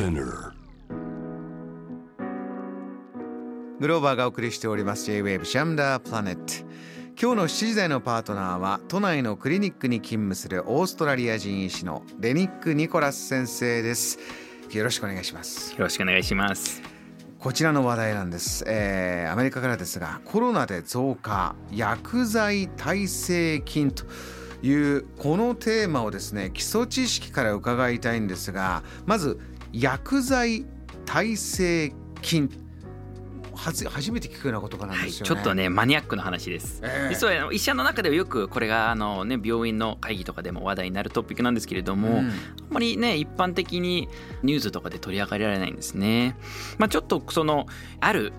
Spinner. グローバーがお送りしております。J-Wave シャムダープラネット今日の7時台のパートナーは都内のクリニックに勤務するオーストラリア人医師のレニック・ニコラス先生です。よろしくお願いします。よろしくお願いします。こちらの話題なんです、えーアメリカからですがコロナで増加薬剤耐性菌というこのテーマをですね基礎知識から伺いたいんですがまず薬剤耐性菌。はず初めて聞くような言葉なんはい、ですよね、ちょっとねマニアックな話です、ええ。実は医者の中ではよくこれがあの、ね、病院の会議とかでも話題になるトピックなんですけれども、うん。あんまりね一般的にニュースとかで取り上げられないんですね。まあ、ちょっとそのある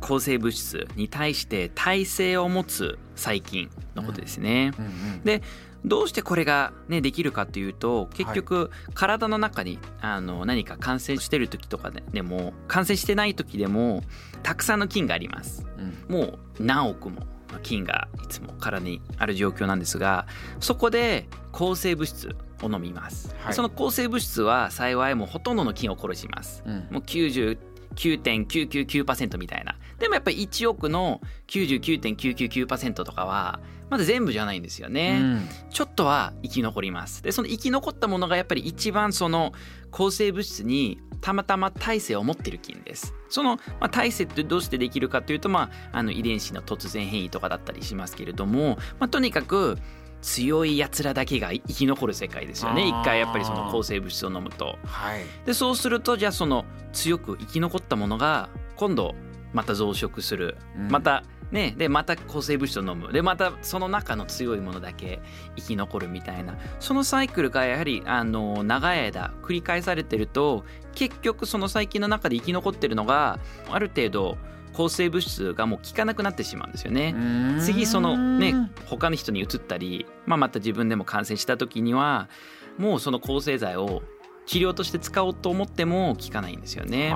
抗生物質に対して耐性を持つ細菌のことですね。うんうん。でどうしてこれが、ね、できるかというと結局体の中にあの何か感染してる時とかででも感染してない時でもたくさんの菌があります。うん。もう何億もの菌がいつも体にある状況なんですがそこで抗生物質を飲みます、はい。その抗生物質は幸いもうほとんどの菌を殺します。うん。もう99.999%みたいな。でもやっぱり1億の99.999%とかはまだ全部じゃないんですよね、うん。ちょっとは生き残ります。でその生き残ったものがやっぱり一番その抗生物質にたまたま耐性を持ってる菌です。その、まあ、耐性ってどうしてできるかというと、まあ、あの遺伝子の突然変異とかだったりしますけれども、まあ、とにかく強いやつらだけが生き残る世界ですよね。一回やっぱりその抗生物質を飲むと。はい。でそうするとじゃあその強く生き残ったものが今度また増殖する。うん。またねでまた抗生物質を飲むでまたその中の強いものだけ生き残るみたいなそのサイクルがやはりあの長い間繰り返されてると結局その細菌の中で生き残ってるのがある程度抗生物質がもう効かなくなってしまうんですよね。次そのね他の人に移ったり、まあ、また自分でも感染した時にはもうその抗生剤を治療として使おうと思っても効かないんですよね。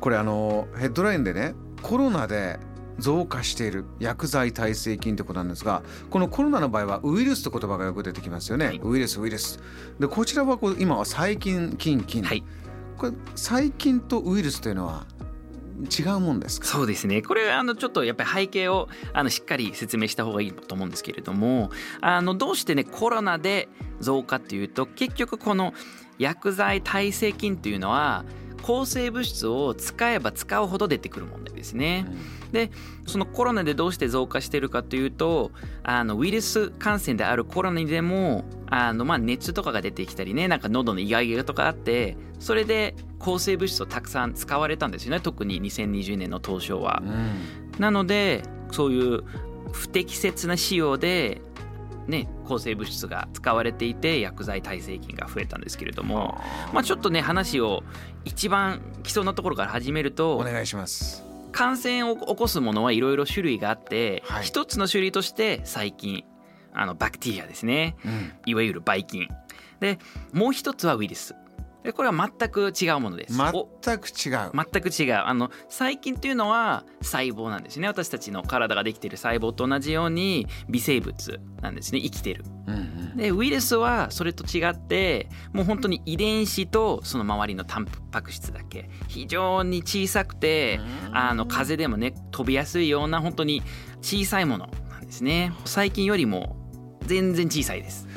これあのヘッドラインでねコロナで増加している薬剤耐性菌ってことなんですがこのコロナの場合はウイルスって言葉がよく出てきますよね、はい。ウイルスウイルス。でこちらはこう今は細菌菌菌、はい。これ細菌とウイルスというのは違うもんですか？そうですね。これあのちょっとやっぱり背景をあのしっかり説明した方がいいと思うんですけれどもあのどうしてねコロナで増加っていうと結局この薬剤耐性菌っていうのは抗生物質を使えば使うほど出てくる問題ですね。でそのコロナでどうして増加してるかというとあのウイルス感染であるコロナでもあの、まあ、熱とかが出てきたりねなんか喉のイガイガとかあってそれで抗生物質をたくさん使われたんですよね特に2020年の当初はう。んなのでそういう不適切な使用でね、抗生物質が使われていて薬剤耐性菌が増えたんですけれども、まあ、ちょっとね話を一番基礎のところから始めるとお願いします。感染を起こすものはいろいろ種類があって、はい。一つの種類として細菌あのバクテリアですね。うん。いわゆるばい菌。でもう一つはウイルスでこれは全く違うものです。お全く違う、全く違う。あの細菌っていうのは細胞なんですね。私たちの体ができている細胞と同じように微生物なんですね。生きてる。うんうん。でウイルスはそれと違ってもう本当に遺伝子とその周りのタンパク質だけ。非常に小さくてあの風でもね飛びやすいような本当に小さいものなんですね。細菌よりも全然小さいです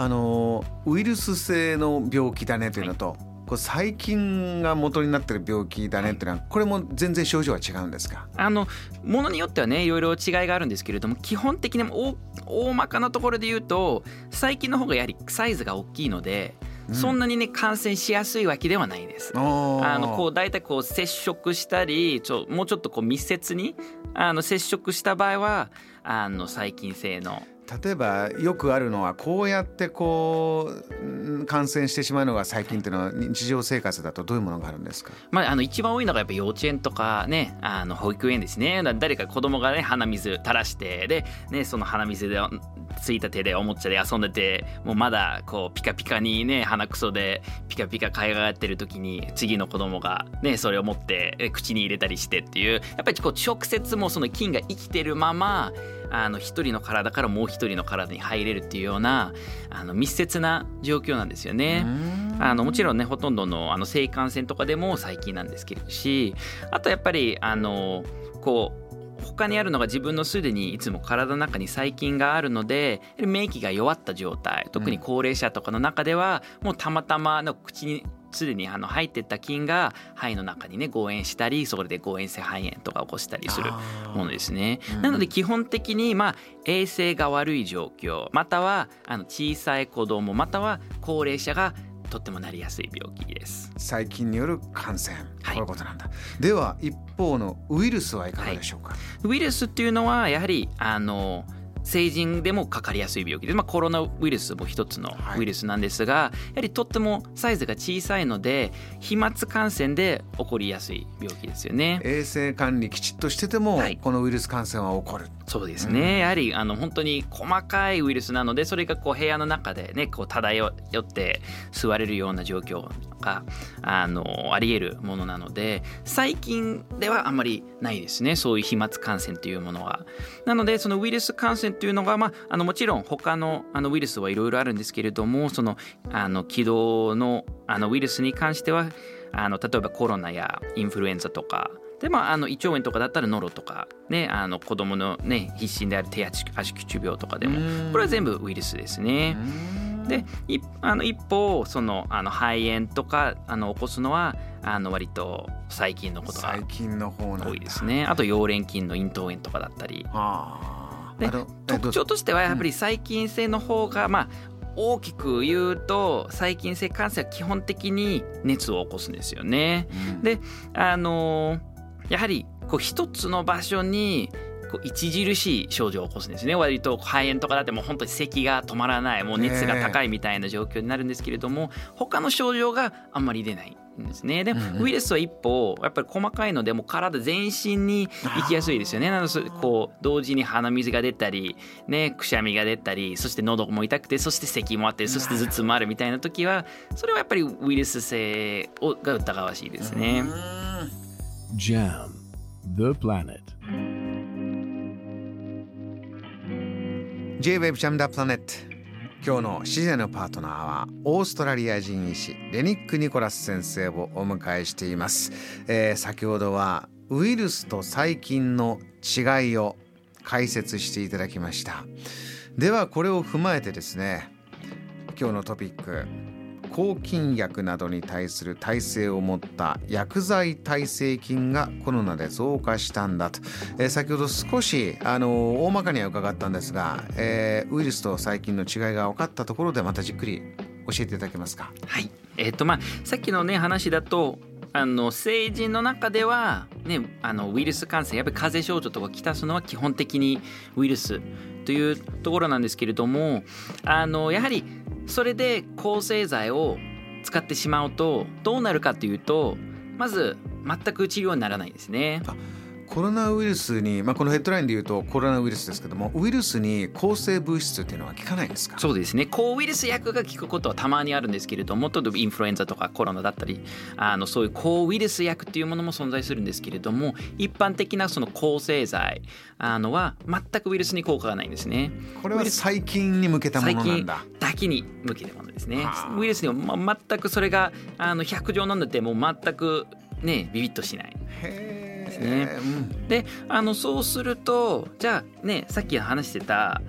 あのウイルス性の病気だねというのと、こう細菌が元になってる病気だねっていうのはこれも全然症状は違うんですか？あのものによってはねいろいろ違いがあるんですけれども基本的に大大まかなところで言うと細菌の方がやはりサイズが大きいので、そんなにね感染しやすいわけではないです。ああのこう大体こう接触したりちょもうちょっとこう密接にあの接触した場合はあの細菌性の例えばよくあるのはこうやってこう感染してしまうのが細菌っていうのは日常生活だとどういうものがあるんですか？まあ、あの一番多いのがやっぱ幼稚園とかねあの保育園ですね。誰か子供がね鼻水垂らしてで、ね、その鼻水でついた手でおもちゃで遊んでてもうまだこうピカピカにね鼻くそでピカピカかいがやってる時に次の子供がねそれを持って口に入れたりしてっていうやっぱりこう直接もその菌が生きてるままあの一人の体からもう一人の体に入れるっていうようなあの密接な状況なんですよね。あのもちろんねほとんどのあの性感染とかでも細菌なんですけれどしあとやっぱりあのこう他にあるのが自分のすでにいつも体の中に細菌があるので免疫が弱った状態特に高齢者とかの中ではもうたまたまの口にすでにあの入ってった菌が肺の中にね誤嚥したりそれで誤嚥性肺炎とか起こしたりするものですね。なので基本的にまあ衛生が悪い状況またはあの小さい子供または高齢者がとってもなりやすい病気です。細菌による感染、はい、こういうことなんだ。では一方のウイルスはいかがでしょうか、はい、ウイルスっていうのはやはりあの成人でもかかりやすい病気で、まあ、コロナウイルスも一つのウイルスなんですが、はい、やはりとってもサイズが小さいので飛沫感染で起こりやすい病気ですよね。衛生管理きちっとしてても、はい、このウイルス感染は起こる。そうですね、うん、やはりあの本当に細かいウイルスなのでそれがこう部屋の中でねこう漂って吸われるような状況があのあり得るものなので最近ではあんまりないですね。そういう飛沫感染というものは。なのでそのウイルス感染というのが、まあ、あのもちろん他のあのウイルスはいろいろあるんですけれどもそのあの気道のあのウイルスに関してはあの例えばコロナやインフルエンザとかでまあ、あの胃腸炎とかだったらノロとか、ね、あの子供のね必心である手足足口病とかでもこれは全部ウイルスですね。であの一方そのあの肺炎とかあの起こすのはあの割と細菌のことが多いですね。あと溶連菌の咽頭炎とかだったり。で特徴としてはやっぱり細菌性の方が、まあ、大きく言うと細菌性感染は基本的に熱を起こすんですよね。うん、であのーやはりこう一つの場所にこう著しい症状を起こすんですね。割と肺炎とかだってもう本当に咳が止まらないもう熱が高いみたいな状況になるんですけれども他の症状があんまり出ないんですね。でウイルスは一歩やっぱり細かいのでも体全身に行きやすいですよね。なのでこう同時に鼻水が出たりねくしゃみが出たりそして喉も痛くてそして咳もあってそして頭痛もあるみたいな時はそれはやっぱりウイルス性が疑わしいですね。Jam the Planet. J-Web Jam the Planet 今日の自然のパートナーはオーストラリア人医師レニック・ニコラス先生をお迎えしています、えー、先ほどはウイルスと細菌の違いを解説していただきました。ではこれを踏まえてですね今日のトピック。抗菌薬などに対する耐性を持った薬剤耐性菌がコロナで増加したんだと、えー、先ほど少しあの大まかには伺ったんですが、えー、ウイルスと細菌の違いが分かったところでまたじっくり教えていただけますか？はい、えー、とまあさっきのね話だとあの成人の中では、ね、あのウイルス感染やっぱり風邪症状とかきたすのは基本的にウイルスというところなんですけれどもあのやはりそれで抗生剤を使ってしまうとどうなるかというとまず全く治療にならないんですね。コロナウイルスに、まあ、このヘッドラインで言うとコロナウイルスですけどもウイルスに抗生物質っていうのは効かないんですか？そうですね。抗ウイルス薬が効くことはたまにあるんですけれども例えばインフルエンザとかコロナだったりあのそういう抗ウイルス薬っていうものも存在するんですけれども一般的なその抗生剤あのは全くウイルスに効果がないんですね。これは細菌に向けたものなんだ。だけに向けたものですね。ウイルスには、ま、全くそれがあの100錠飲んでても全くねビビッとしない。へえですね。であのそうするとじゃあねさっき話してた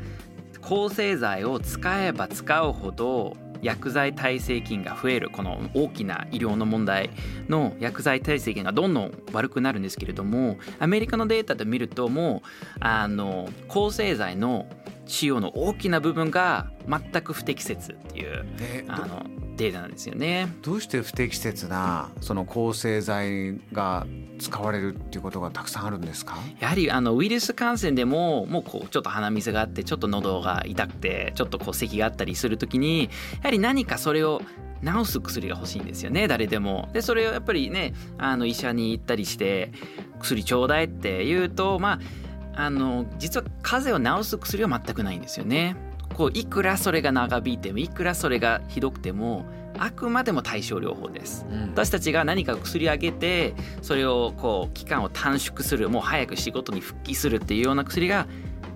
抗生剤を使えば使うほど薬剤耐性菌が増えるこの大きな医療の問題の薬剤耐性菌がどんどん悪くなるんですけれどもアメリカのデータで見るともうあの抗生剤の使用の大きな部分が全く不適切っていう、あのデータなんですよね。どうして不適切なその抗生剤が使われるっていうことがたくさんあるんですか？やはりあのウイルス感染でももうこうちょっと鼻水があってちょっと喉が痛くてちょっとこう咳があったりする時にやはり何かそれを治す薬が欲しいんですよね誰でも。でそれをやっぱりねあの医者に行ったりして薬ちょうだいって言うとまああの実は風邪を治す薬は全くないんですよね。こういくらそれが長引いてもいくらそれがひどくてもあくまでも対症療法です、うん、私たちが何か薬をあげてそれをこう期間を短縮するもう早く仕事に復帰するっていうような薬が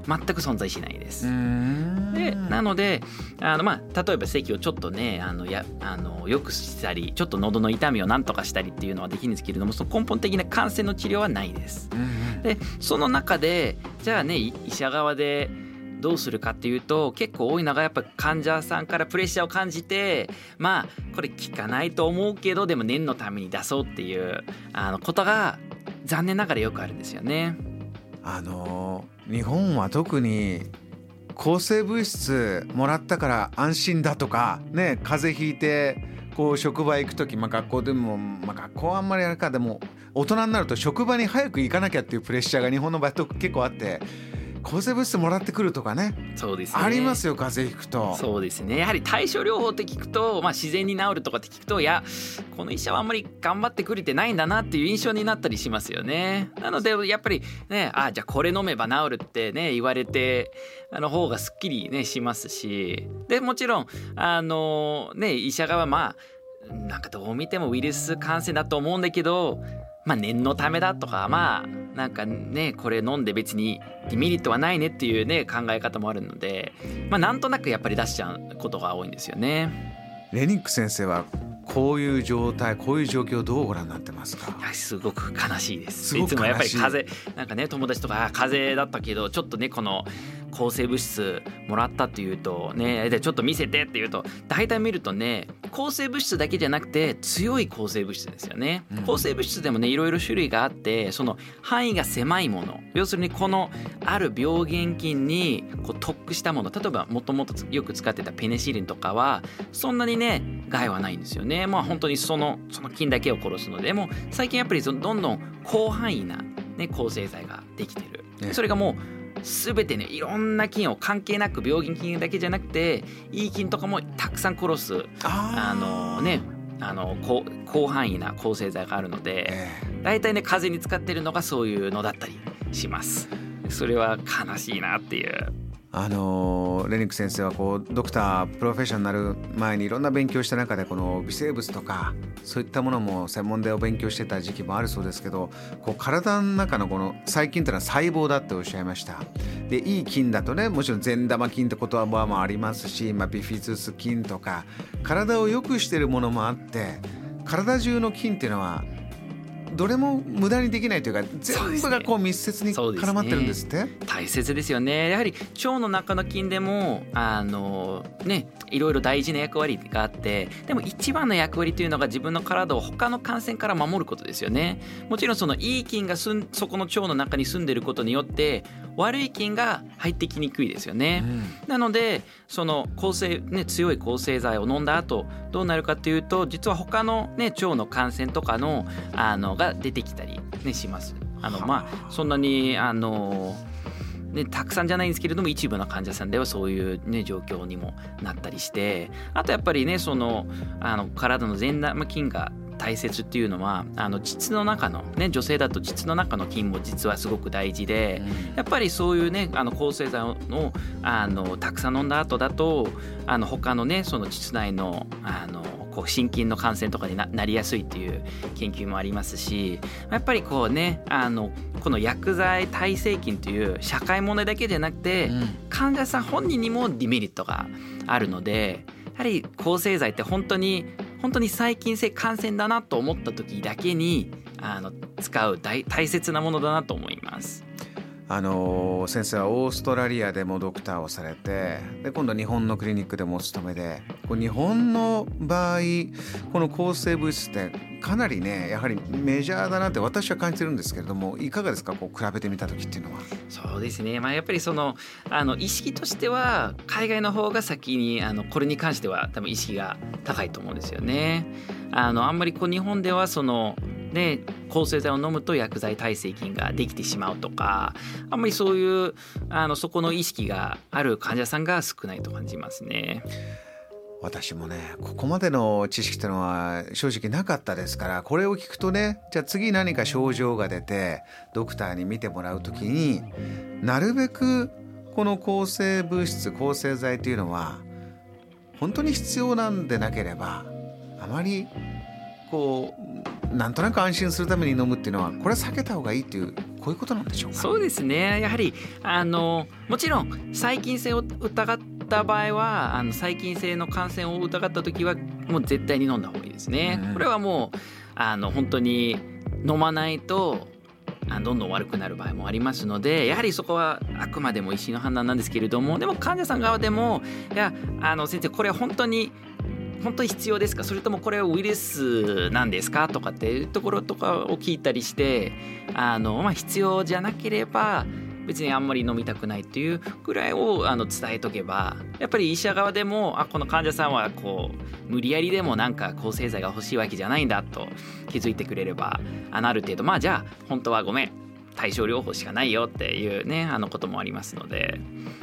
全く存在しないです。うんでなのであの、まあ、例えば咳をちょっとねあのやあのよくしたりちょっと喉の痛みをなんとかしたりっていうのはできるんですけれどもその根本的な感染の治療はないです。うんでその中でじゃあねい医者側でどうするかっていうと結構多いのがやっぱ患者さんからプレッシャーを感じてまあこれ効かないと思うけどでも念のために出そうっていうあのことが残念ながらよくあるんですよね。あの日本は特に抗生物質もらったから安心だとかね風邪ひいてこう職場行く時、まあ、学校でも、まあ、学校はあんまりあれかでも大人になると職場に早く行かなきゃっていうプレッシャーが日本の場合と結構あって抗生物質もらってくるとかね。そうですね。ありますよ風邪ひくと。そうですね。やはり対症療法って聞くと、まあ、自然に治るとかって聞くといやこの医者はあんまり頑張ってくれてないんだなっていう印象になったりしますよね。なのでやっぱりねあじゃあこれ飲めば治るってね言われてあの方がすっきりねしますし。でもちろんあのね医者側はまあなんかどう見てもウイルス感染だと思うんだけどまあ念のためだとかまあなんかねこれ飲んで別にデメリットはないねっていうね考え方もあるのでまあなんとなくやっぱり出しちゃうことが多いんですよね。レニック先生はこういう状態こういう状況をどうご覧になってますか？すごく悲しいです。いつもやっぱり風邪なんかね友達とかあ風邪だったけどちょっとねこの抗生物質もらったっていうとねでちょっと見せてっていうと大体見るとね抗生物質だけじゃなくて強い抗生物質ですよね、うん。抗生物質でもねいろいろ種類があってその範囲が狭いもの。要するにこのある病原菌にこう特化したもの。例えばもともとよく使ってたペニシリンとかはそんなにね害はないんですよね。まあ本当にそのその菌だけを殺すので。でも最近やっぱりどんどん広範囲な、ね、抗生剤ができてる、ね。それがもう全てねいろんな菌を関係なく病原菌だけじゃなくていい菌とかもたくさん殺すあのねあの広範囲な抗生剤があるのでええ。大体ね風邪に使ってるのがそういうのだったりします。それは悲しいなっていうあのーレニック先生はこうドクタープロフェッショナル前にいろんな勉強した中でこの微生物とかそういったものも専門でお勉強してた時期もあるそうですけどこう体の中のこの細菌というのは細胞だっておっしゃいました。でいい菌だとねもちろん善玉菌って言葉もありますし、まあ、ビフィズス菌とか体を良くしてるものもあって体中の菌っていうのはどれも無駄にできないというか全部がこう密接に絡まってるんですって？大切ですよね。やはり腸の中の菌でもあのねいろいろ大事な役割があってでも一番の役割というのが自分の体を他の感染から守ることですよね。もちろんそのいい菌がすんそこの腸の中に住んでることによって悪い菌が入ってきにくいですよね、なのでその抗生、ね、強い抗生剤を飲んだ後どうなるかっていうと実は他の、ね、腸の感染とかのあのが出てきたり、ね、します。あのまあそんなにあのね、たくさんじゃないんですけれども一部の患者さんではそういう、ね、状況にもなったりしてあとやっぱりねそのあの体の善玉菌が大切っていうのはあの膣の中の、ね、女性だと膣の中の菌も実はすごく大事で、やっぱりそういうねあの抗生剤をあのたくさん飲んだ後だとあの他のねその膣内のあのこう心筋の感染とかにななりやすいっていう研究もありますしやっぱりこうねあのこの薬剤耐性菌という社会問題だけじゃなくて、患者さん本人にもデメリットがあるのでやはり抗生剤って本当に本当に細菌性感染だなと思った時だけにあの使う大大切なものだなと思います。あの先生はオーストラリアでもドクターをされてで今度は日本のクリニックでもお勤めで日本の場合この抗生物質ってかなりねやはりメジャーだなって私は感じてるんですけれどもいかがですか？こう比べてみた時っていうのは。そうですね、まあ、やっぱりそのあの意識としては海外の方が先にあのこれに関しては多分意識が高いと思うんですよね。あのあんまりこう日本ではそのね、抗生剤を飲むと薬剤耐性菌ができてしまうとかあんまりそういうあのそこの意識がある患者さんが少ないと感じますね。私もねここまでの知識っていうのは正直なかったですからこれを聞くとねじゃあ次何か症状が出てドクターに見てもらう時になるべくこの抗生物質抗生剤っていうのは本当に必要なんでなければあまりこうなんとなく安心するために飲むっていうのはこれは避けた方がいいっていうこういうことなんでしょうか？そうですね。やはりあのもちろん細菌性を疑った場合はあの細菌性の感染を疑った時はもう絶対に飲んだ方がいいですね。これはもうあの本当に飲まないとどんどん悪くなる場合もありますのでやはりそこはあくまでも医師の判断なんですけれどもでも患者さん側でもいやあの先生これは本当に本当に必要ですか？それともこれウイルスなんですか？とかっていうところとかを聞いたりしてあの、まあ、必要じゃなければ別にあんまり飲みたくないっていうぐらいをあの伝えとけばやっぱり医者側でもあこの患者さんはこう無理やりでもなんか抗生剤が欲しいわけじゃないんだと気づいてくれればある程度まあじゃあ本当はごめん対症療法しかないよっていうねあのこともありますので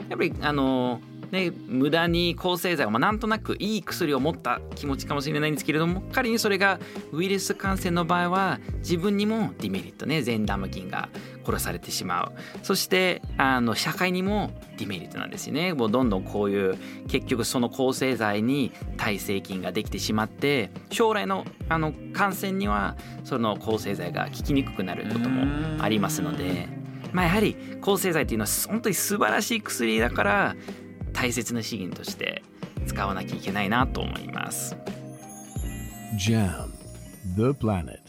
やっぱりあのね、無駄に抗生剤を、まあ、なんとなくいい薬を持った気持ちかもしれないんですけれども仮にそれがウイルス感染の場合は自分にもディメリットね善玉菌が殺されてしまう。そしてあの社会にもディメリットなんですよね。もうどんどんこういう結局その抗生剤に耐性菌ができてしまって将来のあの感染にはその抗生剤が効きにくくなることもありますので。まあ、やはり抗生剤っていうのは本当に素晴らしい薬だから大切な資源として使わなきゃいけないなと思います。JAM The Planet